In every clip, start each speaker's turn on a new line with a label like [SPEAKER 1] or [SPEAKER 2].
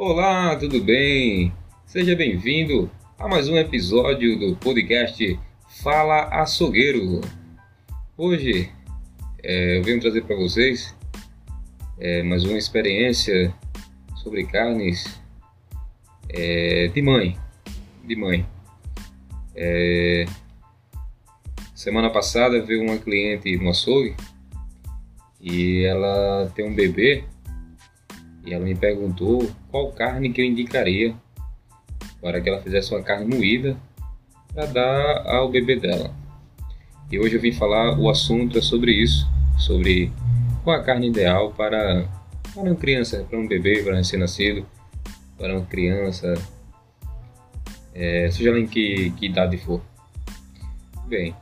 [SPEAKER 1] Olá, tudo bem? Seja bem-vindo a mais um episódio do podcast Fala Açougueiro. Hoje é, eu venho trazer para vocês é, mais uma experiência sobre carnes é, de mãe. De mãe. É, semana passada veio uma cliente no açougue e ela tem um bebê e ela me perguntou qual carne que eu indicaria para que ela fizesse uma carne moída para dar ao bebê dela. E hoje eu vim falar o assunto é sobre isso, sobre qual a carne ideal para, para uma criança, para um bebê, para um recém-nascido, para uma criança, é, seja lá em que, que idade for. Bem,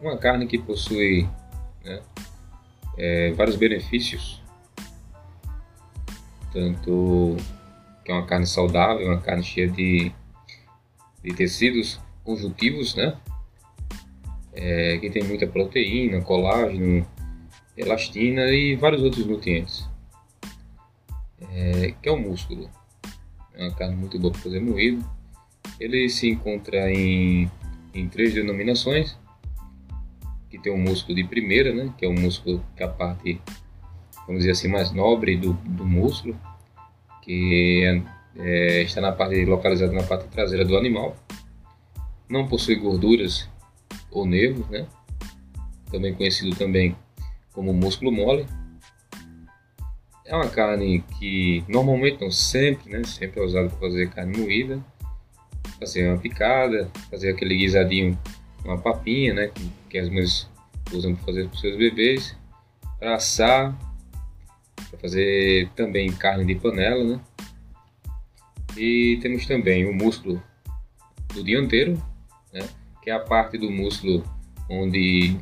[SPEAKER 1] uma carne que possui né, é, vários benefícios, tanto que é uma carne saudável, uma carne cheia de, de tecidos conjuntivos, né? É, que tem muita proteína, colágeno, elastina e vários outros nutrientes. É, que é o músculo. É uma carne muito boa para fazer moído. Ele se encontra em, em três denominações que tem o músculo de primeira, né, que é o músculo que é a parte, vamos dizer assim, mais nobre do, do músculo, que é, é, está na parte localizada na parte traseira do animal. Não possui gorduras ou nervos, né? Também conhecido também como músculo mole. É uma carne que normalmente, não sempre, né? Sempre é usada para fazer carne moída, fazer uma picada, fazer aquele guisadinho uma papinha, né? Que, que as mães usam para fazer para os seus bebês, para assar, para fazer também carne de panela, né? E temos também o músculo do dianteiro, né? Que é a parte do músculo onde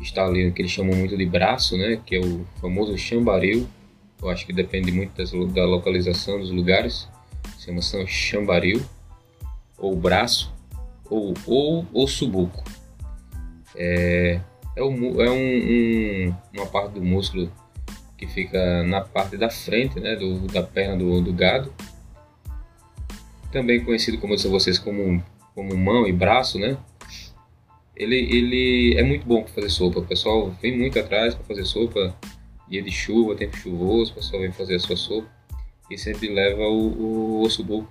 [SPEAKER 1] está ali o que eles chamam muito de braço, né? Que é o famoso chambaril. Eu acho que depende muito das, da localização dos lugares. Chama-se chambaril ou braço ou, ou, ou subuco. É, é, um, é um, um, uma parte do músculo que fica na parte da frente né, do, da perna do, do gado. Também conhecido, como eu disse a vocês, como, como mão e braço, né? Ele, ele é muito bom para fazer sopa. O pessoal vem muito atrás para fazer sopa. Dia de chuva, tempo chuvoso, o pessoal vem fazer a sua sopa e sempre leva o, o osso buco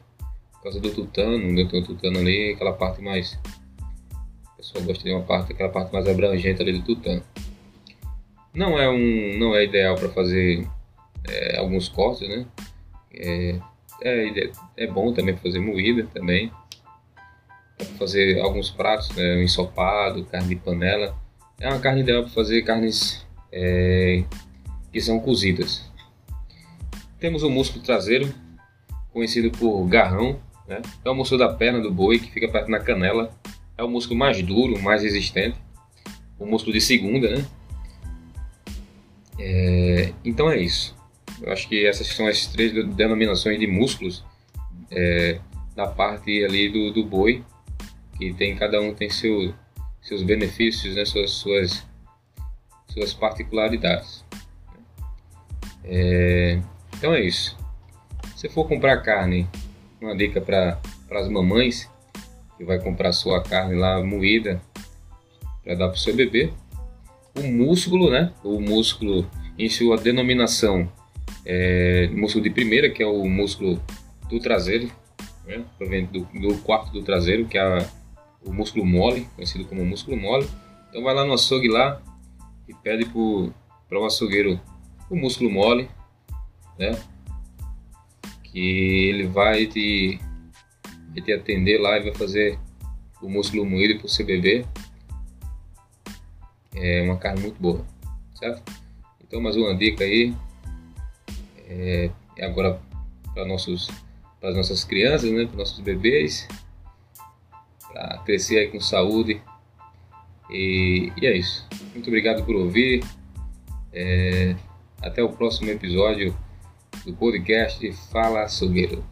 [SPEAKER 1] causa do tutano, onde eu tenho o tutano ali, aquela parte mais. O pessoal gosta de uma parte, aquela parte mais abrangente ali do tutano. Não é um, não é ideal para fazer é, alguns cortes, né? É, é, é bom também fazer moída também. Para fazer alguns pratos, né? ensopado, carne de panela. É uma carne ideal para fazer carnes é, que são cozidas. Temos o músculo traseiro, conhecido por garrão, né? É o músculo da perna do boi que fica perto na canela. É o músculo mais duro, mais resistente. O músculo de segunda, né? É, então é isso. Eu acho que essas são as três denominações de músculos é, da parte ali do, do boi, que tem cada um tem seu, seus benefícios, né? suas, suas, suas particularidades. É, então é isso. Se for comprar carne uma dica para as mamães que vai comprar sua carne lá moída para dar para o seu bebê. O músculo, né? O músculo em sua denominação é, músculo de primeira, que é o músculo do traseiro, né? do, do quarto do traseiro, que é o músculo mole, conhecido como músculo mole. Então vai lá no açougue lá e pede para o açougueiro o músculo mole, né? que ele vai te, vai te atender lá e vai fazer o músculo moído para você beber. É uma carne muito boa, certo? Então mais uma dica aí é, é agora para nossos para as nossas crianças, né, para nossos bebês, para crescer aí com saúde. E, e, é isso. Muito obrigado por ouvir. É, até o próximo episódio do podcast Fala Açougueiro.